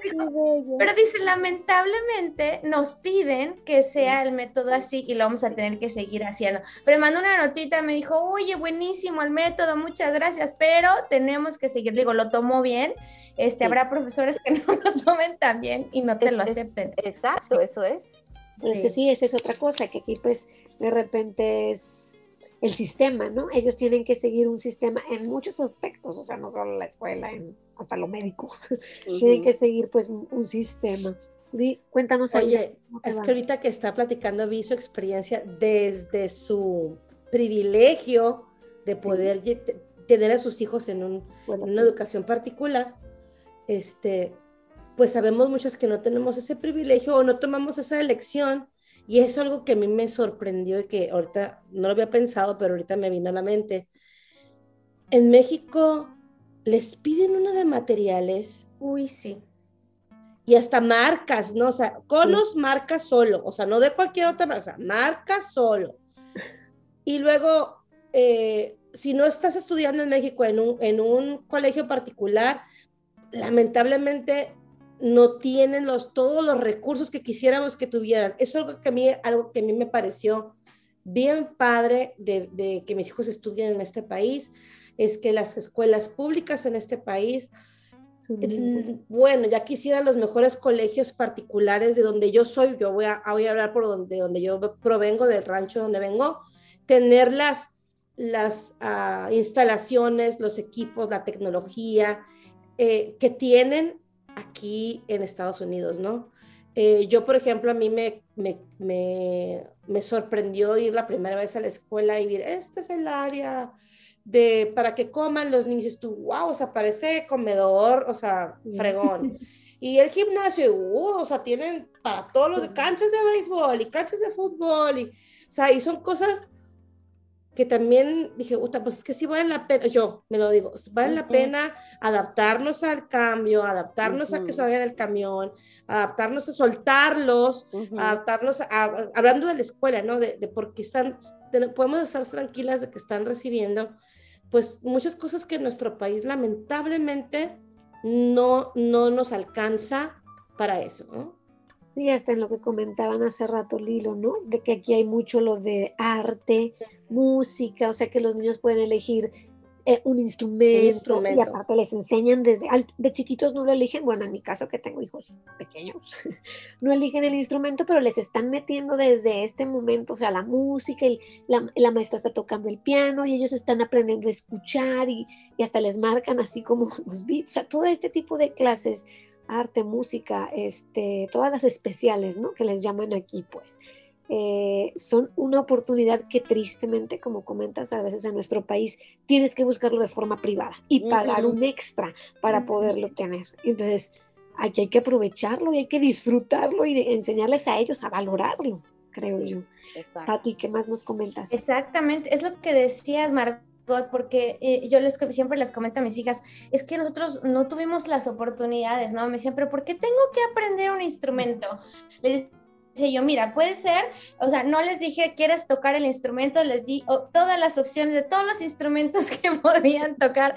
Pero, dice, lamentablemente nos piden que sea el método así y lo vamos a tener que seguir haciendo. Pero mandó una notita, me dijo, oye, buenísimo el método, muchas gracias, pero tenemos que seguir. Digo, lo tomó bien. Este, Habrá profesores que no lo tomen tan bien y no te lo acepten. exacto, eso es. Pero es que sí, esa es otra cosa, que aquí pues de repente es el sistema, ¿no? Ellos tienen que seguir un sistema en muchos aspectos, o sea, no solo la escuela, hasta lo médico, tienen que seguir pues un sistema. cuéntanos. Oye, es que ahorita que está platicando vi su experiencia desde su privilegio de poder tener a sus hijos en, un, una educación particular, este, pues sabemos muchas que no tenemos ese privilegio o no tomamos esa elección y es algo que a mí me sorprendió y que ahorita no lo había pensado, pero ahorita me vino a la mente. En México les piden una de materiales. Uy, sí. Y hasta marcas, ¿no? O sea, conos marca solo, o sea, no de cualquier otra marca, o sea, marca solo. Y luego, eh, si no estás estudiando en México en un, en un colegio particular, lamentablemente no tienen los, todos los recursos que quisiéramos que tuvieran. Eso es algo que a mí, algo que a mí me pareció bien padre de, que mis hijos estudien en este país, es que las escuelas públicas en este país, mm, bueno, ya quisieran los mejores colegios particulares de donde yo soy, yo voy a, voy a hablar por donde, donde yo provengo, del rancho donde vengo, tener las, las ah, instalaciones, los equipos, la tecnología eh, que tienen aquí en Estados Unidos, ¿no? Eh, yo, por ejemplo, a mí me, me, me, sorprendió ir la primera vez a la escuela y ver, este es el área de para que coman los niños. tú, wow, o sea, parece comedor, o sea, fregón. y el gimnasio, uh, o sea, tienen para todos los canchas de béisbol y canchas de fútbol. Y, o sea, y son cosas que también dije, pues es que sí vale la pena, yo me lo digo, vale la pena adaptarnos al cambio, adaptarnos a que se vayan del camión, adaptarnos a soltarlos, adaptarnos a, hablando de la escuela, ¿no? De, de porque están, podemos estar tranquilas de que están recibiendo, pues muchas cosas que en nuestro país lamentablemente no, no nos alcanza para eso, ¿no? Sí, hasta en lo que comentaban hace rato Lilo, ¿no? De que aquí hay mucho lo de arte, música, o sea que los niños pueden elegir eh, un instrumento, y aparte les enseñan desde de chiquitos no lo eligen, bueno, en mi caso que tengo hijos pequeños, no eligen el instrumento, pero les están metiendo desde este momento, o sea, la música, y la, la, maestra está tocando el piano y ellos están aprendiendo a escuchar y, y hasta les marcan así como los beats, o sea, todo este tipo de clases arte, música, este, todas las especiales, ¿no? Que les llaman aquí, pues. Eh, son una oportunidad que tristemente, como comentas a veces en nuestro país, tienes que buscarlo de forma privada y pagar un extra para poderlo tener. Entonces, aquí hay que aprovecharlo y hay que disfrutarlo y enseñarles a ellos a valorarlo, creo yo. Pati, ¿qué más nos comentas? Exactamente, es lo que decías, Marta porque eh, yo les siempre les comento a mis hijas, es que nosotros no tuvimos las oportunidades, ¿no? Me decían, pero ¿por qué tengo que aprender un instrumento? Les Dice yo, mira, puede ser, o sea, no les dije, ¿quieres tocar el instrumento? Les di todas las opciones de todos los instrumentos que podían tocar.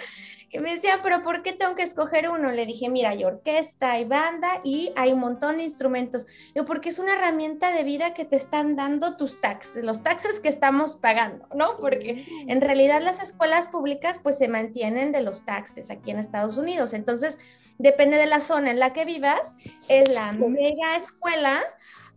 Que me decían, pero ¿por qué tengo que escoger uno? Le dije, mira, hay orquesta, hay banda y hay un montón de instrumentos. Yo, porque es una herramienta de vida que te están dando tus taxes, los taxes que estamos pagando, ¿no? Porque en realidad las escuelas públicas pues se mantienen de los taxes aquí en Estados Unidos. Entonces, depende de la zona en la que vivas, es la mega escuela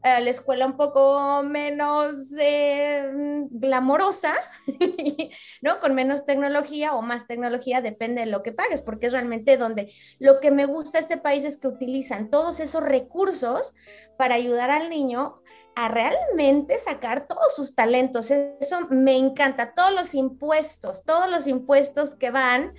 la escuela un poco menos eh, glamorosa, ¿no? Con menos tecnología o más tecnología, depende de lo que pagues, porque es realmente donde lo que me gusta este país es que utilizan todos esos recursos para ayudar al niño a realmente sacar todos sus talentos. Eso me encanta, todos los impuestos, todos los impuestos que van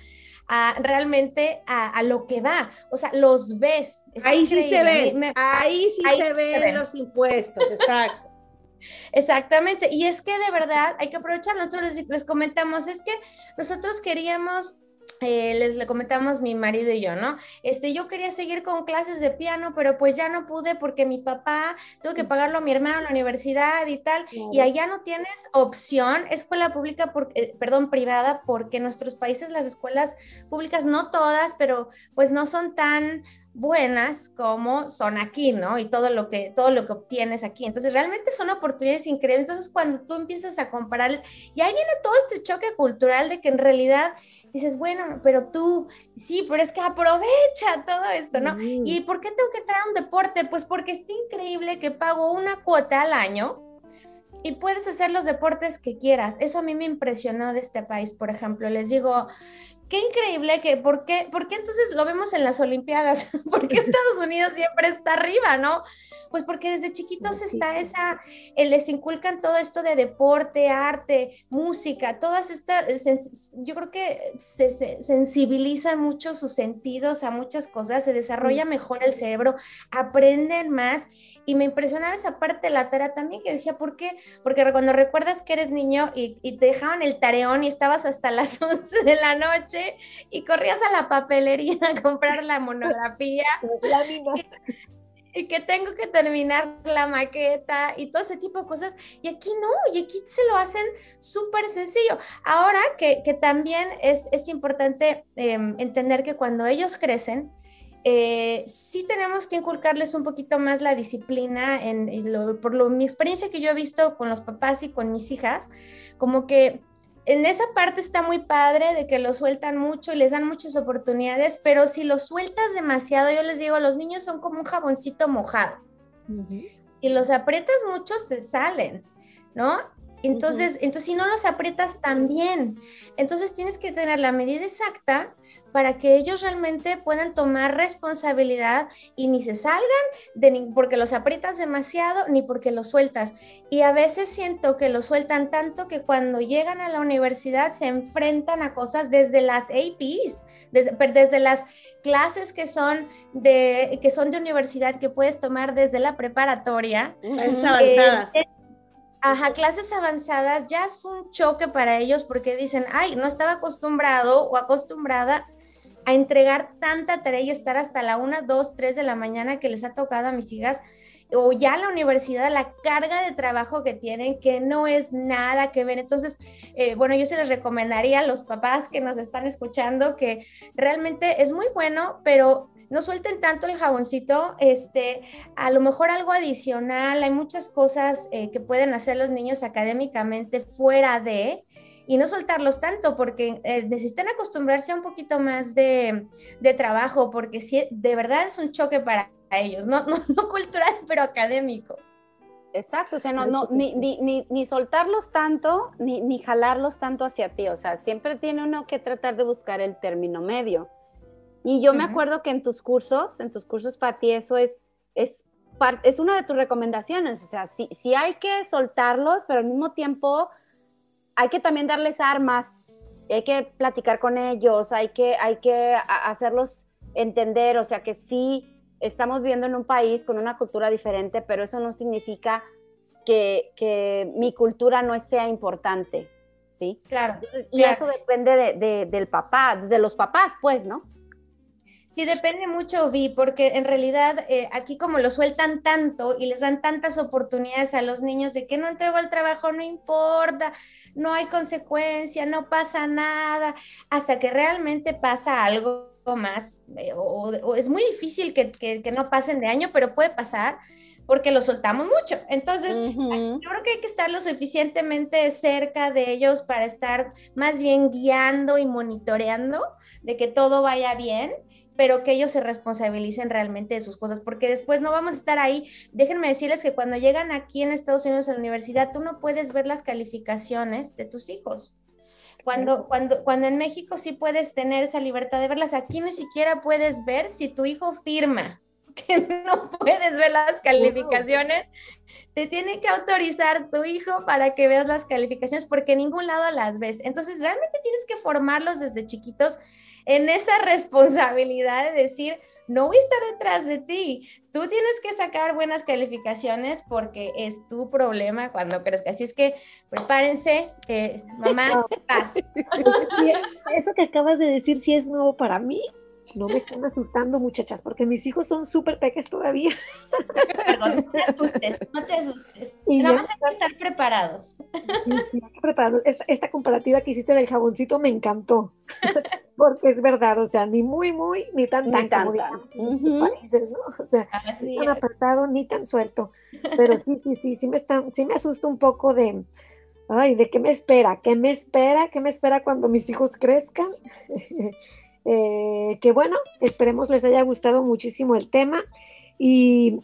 realmente a, lo que va. O sea, los ves. ahí sí se ven, ahí sí se ven los impuestos, exacto. Exactamente, y es que de verdad hay que aprovechar, nosotros les, les comentamos, es que nosotros queríamos eh, les le comentamos mi marido y yo, ¿no? Este, yo quería seguir con clases de piano, pero pues ya no pude porque mi papá tuvo que pagarlo a mi hermano en la universidad y tal, y allá no tienes opción, escuela pública, porque, eh, perdón, privada, porque en nuestros países las escuelas públicas, no todas, pero pues no son tan buenas como son aquí, ¿no? Y todo lo que todo lo que obtienes aquí. Entonces, realmente son oportunidades increíbles. Entonces, cuando tú empiezas a compararles, y ahí viene todo este choque cultural de que en realidad dices, bueno, pero tú, sí, pero es que aprovecha todo esto, ¿no? ¿Y por qué tengo que traer un deporte? Pues porque está increíble que pago una cuota al año y puedes hacer los deportes que quieras. Eso a mí me impresionó de este país, por ejemplo. Les digo, qué increíble que, ¿por qué, ¿por qué entonces lo vemos en las Olimpiadas? ¿Por qué Estados Unidos siempre está arriba, no? Pues porque desde chiquitos está esa, eh, les inculcan todo esto de deporte, arte, música, todas estas, yo creo que se, sensibilizan mucho sus sentidos a muchas cosas, se desarrolla mejor el cerebro, aprenden más y me impresionaba esa parte de la tarea también que decía, ¿por qué? Porque cuando recuerdas que eres niño y, y, te dejaban el tareón y estabas hasta las 11 de la noche y corrías a la papelería a comprar la monografía. Los láminas. Y que tengo que terminar la maqueta y todo ese tipo de cosas. Y aquí no, y aquí se lo hacen súper sencillo. Ahora que, que también es, es importante em, entender que cuando ellos crecen, eh, sí tenemos que inculcarles un poquito más la disciplina, en, por lo, mi experiencia que yo he visto con los papás y con mis hijas, como que en esa parte está muy padre de que lo sueltan mucho y les dan muchas oportunidades, pero si lo sueltas demasiado, yo les digo, los niños son como un jaboncito mojado. Y los aprietas mucho, se salen, ¿no? Entonces, entonces, si no los aprietas también, entonces tienes que tener la medida exacta para que ellos realmente puedan tomar responsabilidad y ni se salgan de porque los aprietas demasiado ni porque los sueltas. Y a veces siento que los sueltan tanto que cuando llegan a la universidad se enfrentan a cosas desde las APs, desde, desde las clases que son de que son de universidad que puedes tomar desde la preparatoria. avanzadas. Eh, Ajá, clases avanzadas ya es un choque para ellos porque dicen, ay, no estaba acostumbrado o acostumbrada a entregar tanta tarea y estar hasta la 1, 2, 3 de la mañana que les ha tocado a mis hijas o ya la universidad, la carga de trabajo que tienen, que no es nada que ver. Entonces, eh, bueno, yo se les recomendaría a los papás que nos están escuchando que realmente es muy bueno, pero no suelten tanto el jaboncito, este, a lo mejor algo adicional, hay muchas cosas eh, que pueden hacer los niños académicamente fuera de, y no soltarlos tanto porque eh, necesitan acostumbrarse a un poquito más de, trabajo, porque si, de verdad es un choque para ellos, no, no, cultural, pero académico. Exacto, o sea, no, no, ni, ni, ni, soltarlos tanto, ni, ni jalarlos tanto hacia ti, o sea, siempre tiene uno que tratar de buscar el término medio. Y yo me acuerdo que en tus cursos, en tus cursos para ti, eso es, es, es una de tus recomendaciones. O sea, sí, sí hay que soltarlos, pero al mismo tiempo hay que también darles armas, hay que platicar con ellos, hay que, hay que hacerlos entender, o sea, que sí estamos viviendo en un país con una cultura diferente, pero eso no significa que, que mi cultura no sea importante. ¿sí? Claro. Y claro. eso depende de, de- del papá, de los papás, pues, ¿no? Sí, depende mucho, Vi, porque en realidad eh, aquí como lo sueltan tanto y les dan tantas oportunidades a los niños de que no entrego el trabajo, no importa, no hay consecuencia, no pasa nada, hasta que realmente pasa algo más, eh, o, o es muy difícil que, que- que no pasen de año, pero puede pasar porque lo soltamos mucho. Entonces, Ujú. yo creo que hay que estar lo suficientemente cerca de ellos para estar más bien guiando y monitoreando de que todo vaya bien, pero que ellos se responsabilicen realmente de sus cosas, porque después no vamos a estar ahí. Déjenme decirles que cuando llegan aquí en Estados Unidos a la universidad, tú no puedes ver las calificaciones de tus hijos. Cuando, cuando, cuando en México sí puedes tener esa libertad de verlas, aquí ni siquiera puedes ver si tu hijo firma, que no puedes ver las calificaciones te tiene que autorizar tu hijo para que veas las calificaciones porque en ningún lado las ves. Entonces, realmente tienes que formarlos desde chiquitos en esa responsabilidad de decir, no voy a estar detrás de ti. Tú tienes que sacar buenas calificaciones porque es tu problema cuando crezcas. Así es que prepárense, eh, mamá, paz. Eso que acabas de decir sí es nuevo para mí. No me están asustando, muchachas, porque mis hijos son súper peques todavía. Perdón, no te asustes, no te asustes. Y Nada más hay que estar preparados. Sí, sí, prepararnos. Esta, esta comparativa que hiciste del jaboncito me encantó. Porque es verdad, o sea, ni muy, muy, ni tan, Ni tan, tan, como tan. países, ¿no? O sea, Así ni es. tan apretado ni tan suelto. Pero sí, sí, sí, sí me, está, sí me asusta un poco de, ay, de qué me espera, qué me espera, qué me espera cuando mis hijos crezcan. Eh, que bueno, esperemos les haya gustado muchísimo el tema. Y,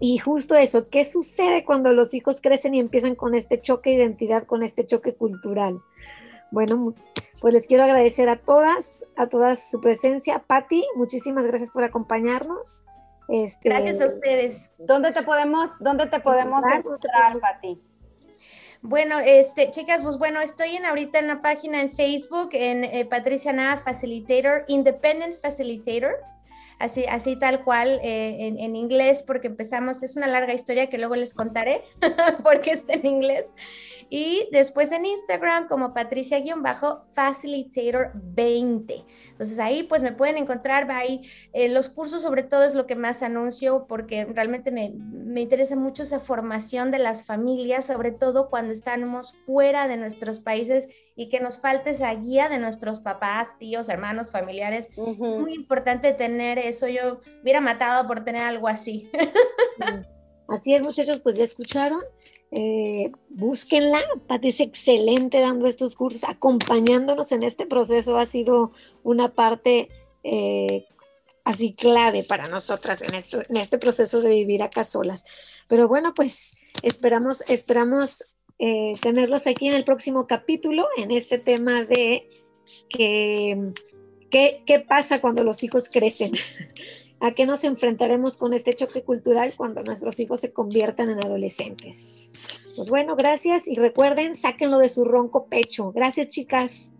y justo eso, ¿qué sucede cuando los hijos crecen y empiezan con este choque de identidad, con este choque cultural? Bueno, pues les quiero agradecer a todas, a todas su presencia. Patti, muchísimas gracias por acompañarnos. Este, Gracias a ustedes. ¿Dónde te podemos, dónde te podemos Encontrar, encontrar. Bueno, este, chicas, pues bueno, estoy en ahorita en la página en Facebook, en eh, Patricia Nava Facilitator, Independent Facilitator, así, así tal cual eh, en, en inglés, porque empezamos, es una larga historia que luego les contaré, porque está en inglés. Y después en Instagram como Patricia-Facilitator20. Entonces ahí pues me pueden encontrar, ahí eh, los cursos sobre todo es lo que más anuncio porque realmente me, me interesa mucho esa formación de las familias, sobre todo cuando estamos fuera de nuestros países y que nos falte esa guía de nuestros papás, tíos, hermanos, familiares. Muy importante tener eso. Yo hubiera matado por tener algo así. Así es, muchachos, pues ya escucharon. Eh, búsquenla. Pati es excelente dando estos cursos, acompañándonos en este proceso. Ha sido una parte eh, así clave para nosotras en, este proceso de vivir acá solas. Pero bueno, pues esperamos, esperamos eh, tenerlos aquí en el próximo capítulo, en este tema de que, qué pasa cuando los hijos crecen. ¿A qué nos enfrentaremos con este choque cultural cuando nuestros hijos se conviertan en adolescentes? Pues bueno, gracias y recuerden, sáquenlo de su ronco pecho. Gracias, chicas.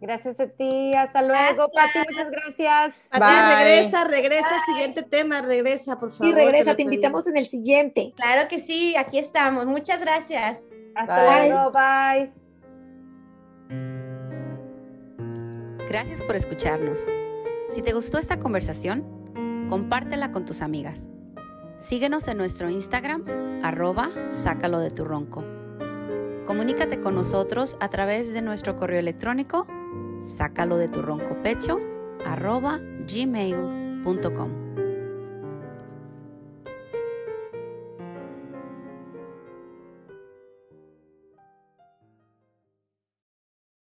Gracias a ti, hasta luego, Pati, muchas gracias. Pati, regresa, regresa al siguiente tema, regresa, por favor. Y regresa, lo te invitamos en el siguiente. Claro que sí, aquí estamos. Muchas gracias. Hasta Bye. luego, bye. Gracias por escucharnos. Si te gustó esta conversación, compártela con tus amigas. Síguenos en nuestro Instagram, arroba sácalo de tu ronco. Comunícate con nosotros a través de nuestro correo electrónico, sácalo de tu gmail.com.